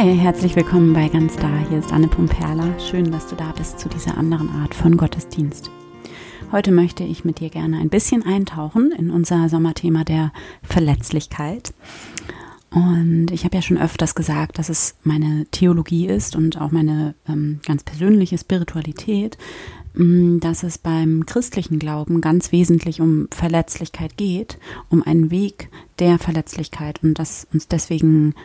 Hi, herzlich willkommen bei Ganz Da. Hier ist Anne Pumperla. Schön, dass du da bist zu dieser anderen Art von Gottesdienst. Heute möchte ich mit dir gerne ein bisschen eintauchen in unser Sommerthema der Verletzlichkeit. Und ich habe ja schon öfters gesagt, dass es meine Theologie ist und auch meine ähm, ganz persönliche Spiritualität, ähm, dass es beim christlichen Glauben ganz wesentlich um Verletzlichkeit geht, um einen Weg der Verletzlichkeit und dass uns deswegen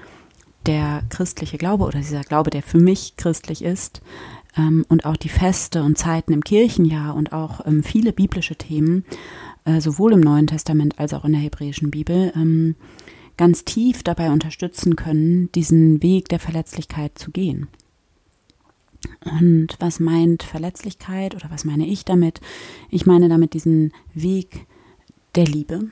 der christliche Glaube oder dieser Glaube, der für mich christlich ist, ähm, und auch die Feste und Zeiten im Kirchenjahr und auch ähm, viele biblische Themen, äh, sowohl im Neuen Testament als auch in der hebräischen Bibel, ähm, ganz tief dabei unterstützen können, diesen Weg der Verletzlichkeit zu gehen. Und was meint Verletzlichkeit oder was meine ich damit? Ich meine damit diesen Weg der Liebe.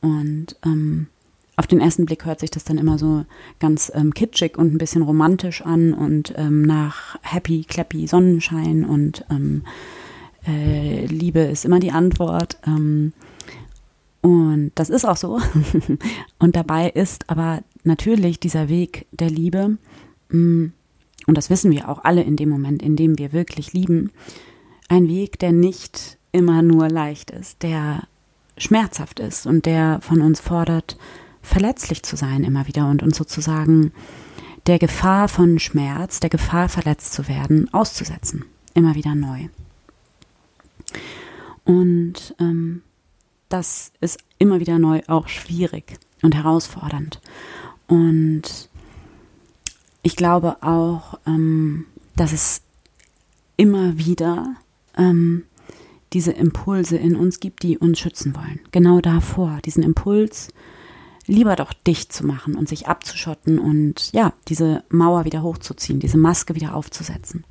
Und ähm, auf den ersten Blick hört sich das dann immer so ganz ähm, kitschig und ein bisschen romantisch an und ähm, nach Happy, Clappy, Sonnenschein und ähm, äh, Liebe ist immer die Antwort. Ähm, und das ist auch so. und dabei ist aber natürlich dieser Weg der Liebe, mm, und das wissen wir auch alle in dem Moment, in dem wir wirklich lieben, ein Weg, der nicht immer nur leicht ist, der schmerzhaft ist und der von uns fordert, verletzlich zu sein immer wieder und uns sozusagen der Gefahr von Schmerz, der Gefahr verletzt zu werden, auszusetzen. Immer wieder neu. Und ähm, das ist immer wieder neu auch schwierig und herausfordernd. Und ich glaube auch, ähm, dass es immer wieder ähm, diese Impulse in uns gibt, die uns schützen wollen. Genau davor, diesen Impuls, lieber doch dicht zu machen und sich abzuschotten und ja, diese Mauer wieder hochzuziehen, diese Maske wieder aufzusetzen.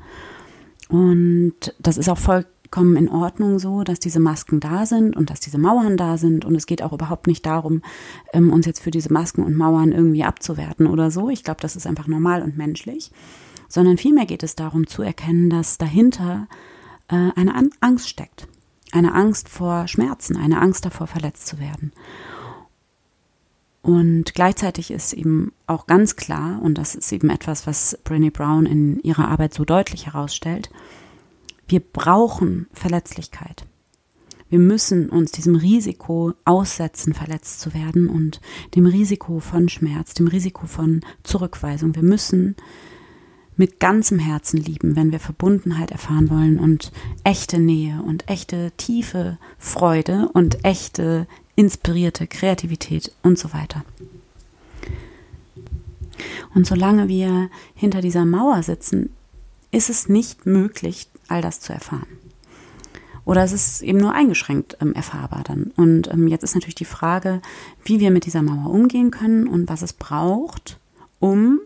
Und das ist auch vollkommen in Ordnung so, dass diese Masken da sind und dass diese Mauern da sind. Und es geht auch überhaupt nicht darum, ähm, uns jetzt für diese Masken und Mauern irgendwie abzuwerten oder so. Ich glaube, das ist einfach normal und menschlich. Sondern vielmehr geht es darum zu erkennen, dass dahinter äh, eine Angst steckt. Eine Angst vor Schmerzen, eine Angst davor, verletzt zu werden. Und gleichzeitig ist eben auch ganz klar, und das ist eben etwas, was Brené Brown in ihrer Arbeit so deutlich herausstellt, wir brauchen Verletzlichkeit. Wir müssen uns diesem Risiko aussetzen, verletzt zu werden und dem Risiko von Schmerz, dem Risiko von Zurückweisung. Wir müssen mit ganzem Herzen lieben, wenn wir Verbundenheit erfahren wollen und echte Nähe und echte tiefe Freude und echte inspirierte Kreativität und so weiter. Und solange wir hinter dieser Mauer sitzen, ist es nicht möglich, all das zu erfahren. Oder es ist eben nur eingeschränkt ähm, erfahrbar dann. Und ähm, jetzt ist natürlich die Frage, wie wir mit dieser Mauer umgehen können und was es braucht, um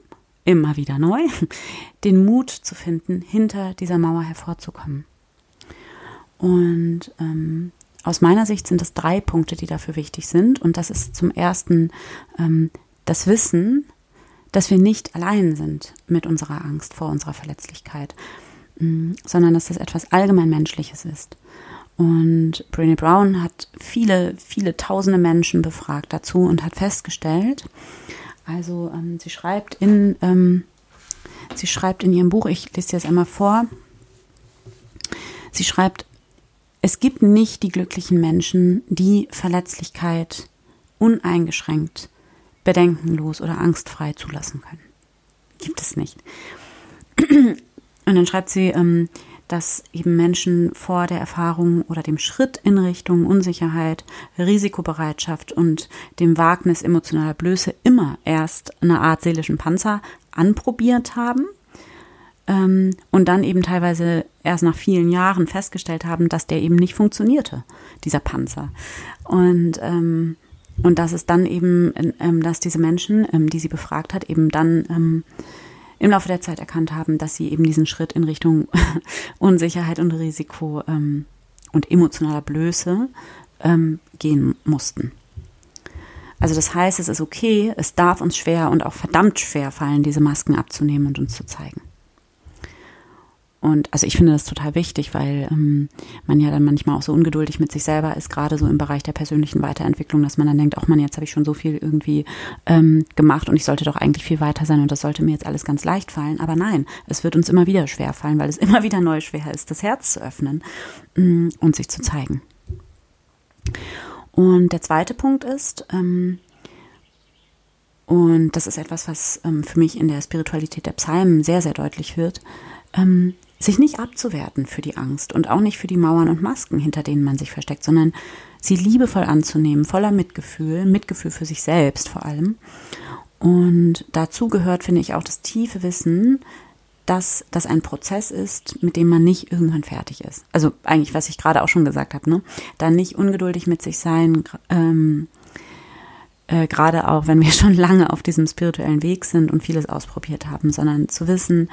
immer wieder neu den Mut zu finden, hinter dieser Mauer hervorzukommen. Und ähm, aus meiner Sicht sind es drei Punkte, die dafür wichtig sind. Und das ist zum ersten ähm, das Wissen, dass wir nicht allein sind mit unserer Angst vor unserer Verletzlichkeit, mh, sondern dass das etwas allgemein Menschliches ist. Und Brené Brown hat viele, viele tausende Menschen befragt dazu und hat festgestellt, also ähm, sie schreibt in, ähm, sie schreibt in ihrem Buch, ich lese dir das einmal vor, sie schreibt, es gibt nicht die glücklichen Menschen, die Verletzlichkeit uneingeschränkt, bedenkenlos oder angstfrei zulassen können. Gibt es nicht. Und dann schreibt sie, ähm, dass eben Menschen vor der Erfahrung oder dem Schritt in Richtung Unsicherheit, Risikobereitschaft und dem Wagnis emotionaler Blöße immer erst eine Art seelischen Panzer anprobiert haben ähm, und dann eben teilweise erst nach vielen Jahren festgestellt haben, dass der eben nicht funktionierte, dieser Panzer. Und ähm, und dass es dann eben, ähm, dass diese Menschen, ähm, die sie befragt hat, eben dann ähm, im Laufe der Zeit erkannt haben, dass sie eben diesen Schritt in Richtung Unsicherheit und Risiko ähm, und emotionaler Blöße ähm, gehen mussten. Also das heißt, es ist okay, es darf uns schwer und auch verdammt schwer fallen, diese Masken abzunehmen und uns zu zeigen. Und also ich finde das total wichtig, weil ähm, man ja dann manchmal auch so ungeduldig mit sich selber ist, gerade so im Bereich der persönlichen Weiterentwicklung, dass man dann denkt, ach man, jetzt habe ich schon so viel irgendwie ähm, gemacht und ich sollte doch eigentlich viel weiter sein und das sollte mir jetzt alles ganz leicht fallen. Aber nein, es wird uns immer wieder schwer fallen, weil es immer wieder neu schwer ist, das Herz zu öffnen ähm, und sich zu zeigen. Und der zweite Punkt ist, ähm, und das ist etwas, was ähm, für mich in der Spiritualität der Psalmen sehr, sehr deutlich wird, ähm, sich nicht abzuwerten für die Angst und auch nicht für die Mauern und Masken, hinter denen man sich versteckt, sondern sie liebevoll anzunehmen, voller Mitgefühl, Mitgefühl für sich selbst vor allem. Und dazu gehört, finde ich, auch das tiefe Wissen, dass das ein Prozess ist, mit dem man nicht irgendwann fertig ist. Also eigentlich, was ich gerade auch schon gesagt habe, ne? Dann nicht ungeduldig mit sich sein, ähm, äh, gerade auch, wenn wir schon lange auf diesem spirituellen Weg sind und vieles ausprobiert haben, sondern zu wissen,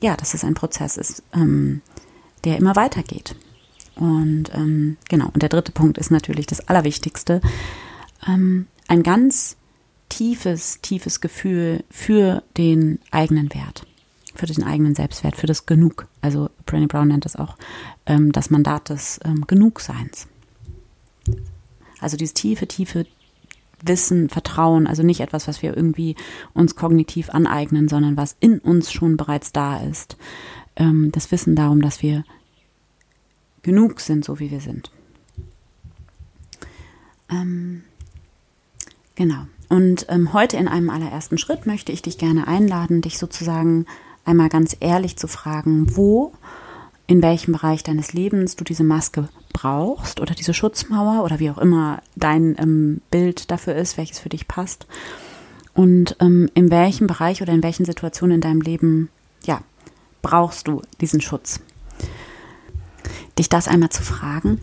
ja, dass es ein Prozess ist, ähm, der immer weitergeht. Und ähm, genau, und der dritte Punkt ist natürlich das Allerwichtigste. Ähm, ein ganz tiefes, tiefes Gefühl für den eigenen Wert, für den eigenen Selbstwert, für das Genug. Also Brené Brown nennt das auch ähm, das Mandat des ähm, Genugseins. Also dieses tiefe, tiefe Wissen, Vertrauen, also nicht etwas, was wir irgendwie uns kognitiv aneignen, sondern was in uns schon bereits da ist. Ähm, das Wissen darum, dass wir genug sind, so wie wir sind. Ähm, genau. Und ähm, heute in einem allerersten Schritt möchte ich dich gerne einladen, dich sozusagen einmal ganz ehrlich zu fragen, wo, in welchem Bereich deines Lebens du diese Maske brauchst oder diese Schutzmauer oder wie auch immer dein ähm, Bild dafür ist, welches für dich passt. Und ähm, in welchem Bereich oder in welchen Situationen in deinem Leben, ja, brauchst du diesen Schutz? Dich das einmal zu fragen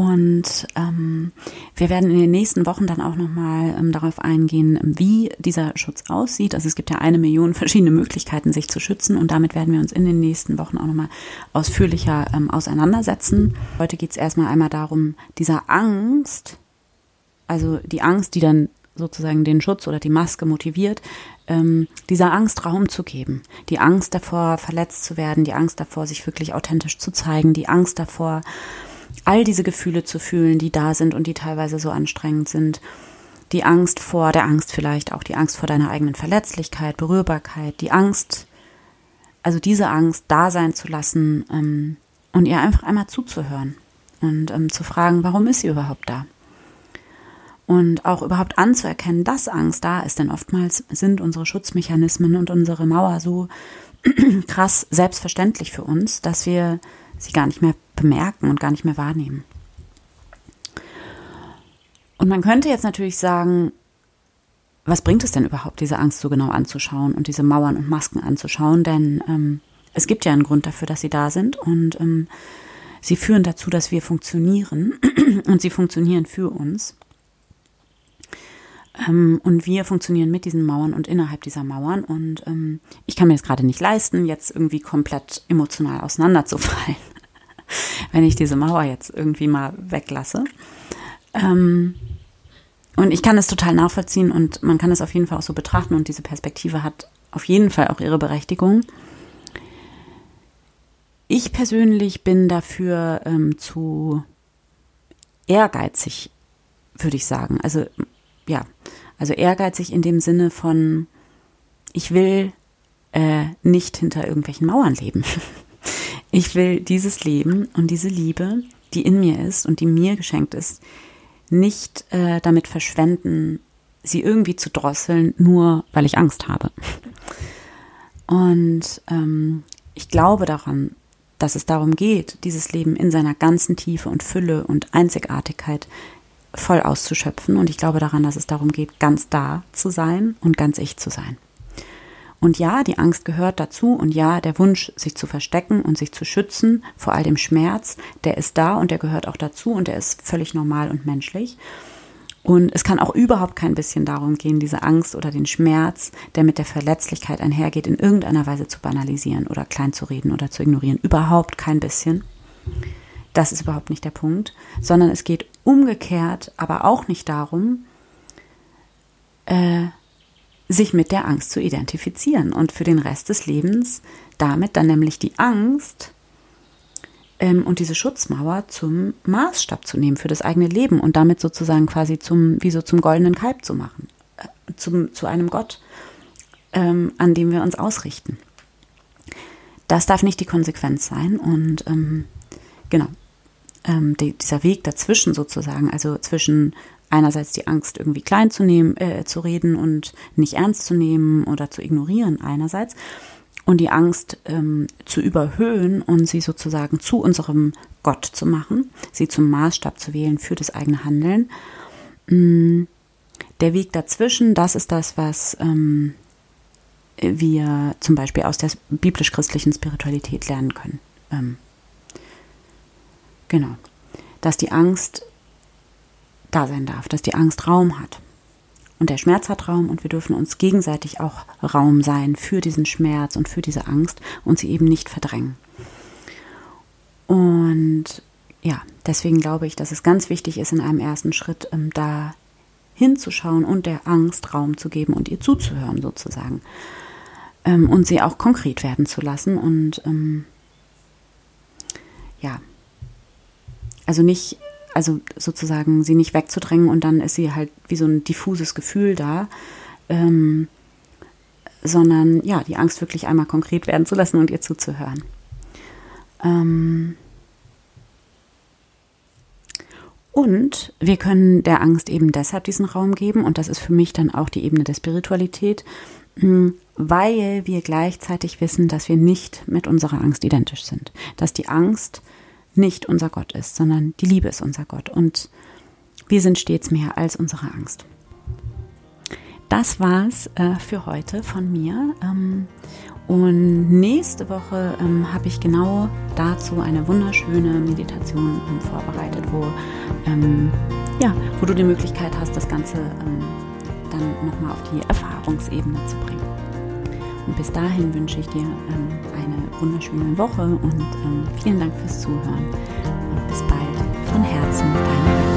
und ähm, wir werden in den nächsten Wochen dann auch nochmal ähm, darauf eingehen, wie dieser Schutz aussieht. Also es gibt ja eine Million verschiedene Möglichkeiten, sich zu schützen. Und damit werden wir uns in den nächsten Wochen auch nochmal ausführlicher ähm, auseinandersetzen. Heute geht es erstmal einmal darum, dieser Angst, also die Angst, die dann sozusagen den Schutz oder die Maske motiviert, ähm, dieser Angst Raum zu geben. Die Angst davor, verletzt zu werden, die Angst davor, sich wirklich authentisch zu zeigen, die Angst davor, all diese Gefühle zu fühlen, die da sind und die teilweise so anstrengend sind. Die Angst vor der Angst vielleicht auch, die Angst vor deiner eigenen Verletzlichkeit, Berührbarkeit, die Angst, also diese Angst da sein zu lassen ähm, und ihr einfach einmal zuzuhören und ähm, zu fragen, warum ist sie überhaupt da? Und auch überhaupt anzuerkennen, dass Angst da ist, denn oftmals sind unsere Schutzmechanismen und unsere Mauer so krass selbstverständlich für uns, dass wir sie gar nicht mehr bemerken und gar nicht mehr wahrnehmen. Und man könnte jetzt natürlich sagen, was bringt es denn überhaupt, diese Angst so genau anzuschauen und diese Mauern und Masken anzuschauen? Denn ähm, es gibt ja einen Grund dafür, dass sie da sind und ähm, sie führen dazu, dass wir funktionieren und sie funktionieren für uns. Ähm, und wir funktionieren mit diesen Mauern und innerhalb dieser Mauern. Und ähm, ich kann mir das gerade nicht leisten, jetzt irgendwie komplett emotional auseinanderzufallen wenn ich diese Mauer jetzt irgendwie mal weglasse. Ähm, und ich kann es total nachvollziehen und man kann es auf jeden Fall auch so betrachten und diese Perspektive hat auf jeden Fall auch ihre Berechtigung. Ich persönlich bin dafür ähm, zu ehrgeizig, würde ich sagen. Also ja, also ehrgeizig in dem Sinne von, ich will äh, nicht hinter irgendwelchen Mauern leben. Ich will dieses Leben und diese Liebe, die in mir ist und die mir geschenkt ist, nicht äh, damit verschwenden, sie irgendwie zu drosseln, nur weil ich Angst habe. Und ähm, ich glaube daran, dass es darum geht, dieses Leben in seiner ganzen Tiefe und Fülle und Einzigartigkeit voll auszuschöpfen. Und ich glaube daran, dass es darum geht, ganz da zu sein und ganz ich zu sein. Und ja, die Angst gehört dazu und ja, der Wunsch, sich zu verstecken und sich zu schützen vor all dem Schmerz, der ist da und der gehört auch dazu und der ist völlig normal und menschlich. Und es kann auch überhaupt kein bisschen darum gehen, diese Angst oder den Schmerz, der mit der Verletzlichkeit einhergeht, in irgendeiner Weise zu banalisieren oder klein zu reden oder zu ignorieren. Überhaupt kein bisschen. Das ist überhaupt nicht der Punkt, sondern es geht umgekehrt aber auch nicht darum, äh, sich mit der Angst zu identifizieren und für den Rest des Lebens damit dann nämlich die Angst ähm, und diese Schutzmauer zum Maßstab zu nehmen für das eigene Leben und damit sozusagen quasi zum, wie so zum goldenen Kalb zu machen, äh, zum, zu einem Gott, ähm, an dem wir uns ausrichten. Das darf nicht die Konsequenz sein und ähm, genau, ähm, die, dieser Weg dazwischen sozusagen, also zwischen einerseits die Angst irgendwie klein zu nehmen, äh, zu reden und nicht ernst zu nehmen oder zu ignorieren einerseits und die Angst ähm, zu überhöhen und sie sozusagen zu unserem Gott zu machen, sie zum Maßstab zu wählen für das eigene Handeln. Mm, der Weg dazwischen, das ist das, was ähm, wir zum Beispiel aus der biblisch-christlichen Spiritualität lernen können. Ähm, genau. Dass die Angst da sein darf, dass die Angst Raum hat. Und der Schmerz hat Raum und wir dürfen uns gegenseitig auch Raum sein für diesen Schmerz und für diese Angst und sie eben nicht verdrängen. Und ja, deswegen glaube ich, dass es ganz wichtig ist, in einem ersten Schritt ähm, da hinzuschauen und der Angst Raum zu geben und ihr zuzuhören sozusagen. Ähm, und sie auch konkret werden zu lassen und ähm, ja, also nicht also sozusagen sie nicht wegzudrängen und dann ist sie halt wie so ein diffuses Gefühl da, ähm, sondern ja, die Angst wirklich einmal konkret werden zu lassen und ihr zuzuhören. Ähm und wir können der Angst eben deshalb diesen Raum geben, und das ist für mich dann auch die Ebene der Spiritualität, hm, weil wir gleichzeitig wissen, dass wir nicht mit unserer Angst identisch sind. Dass die Angst nicht unser Gott ist, sondern die Liebe ist unser Gott. Und wir sind stets mehr als unsere Angst. Das war's äh, für heute von mir. Ähm, und nächste Woche ähm, habe ich genau dazu eine wunderschöne Meditation ähm, vorbereitet, wo, ähm, ja, wo du die Möglichkeit hast, das Ganze ähm, dann nochmal auf die Erfahrungsebene zu bringen. Und bis dahin wünsche ich dir ähm, eine wunderschöne Woche und ähm, vielen Dank fürs Zuhören. Und bis bald. Von Herzen, deine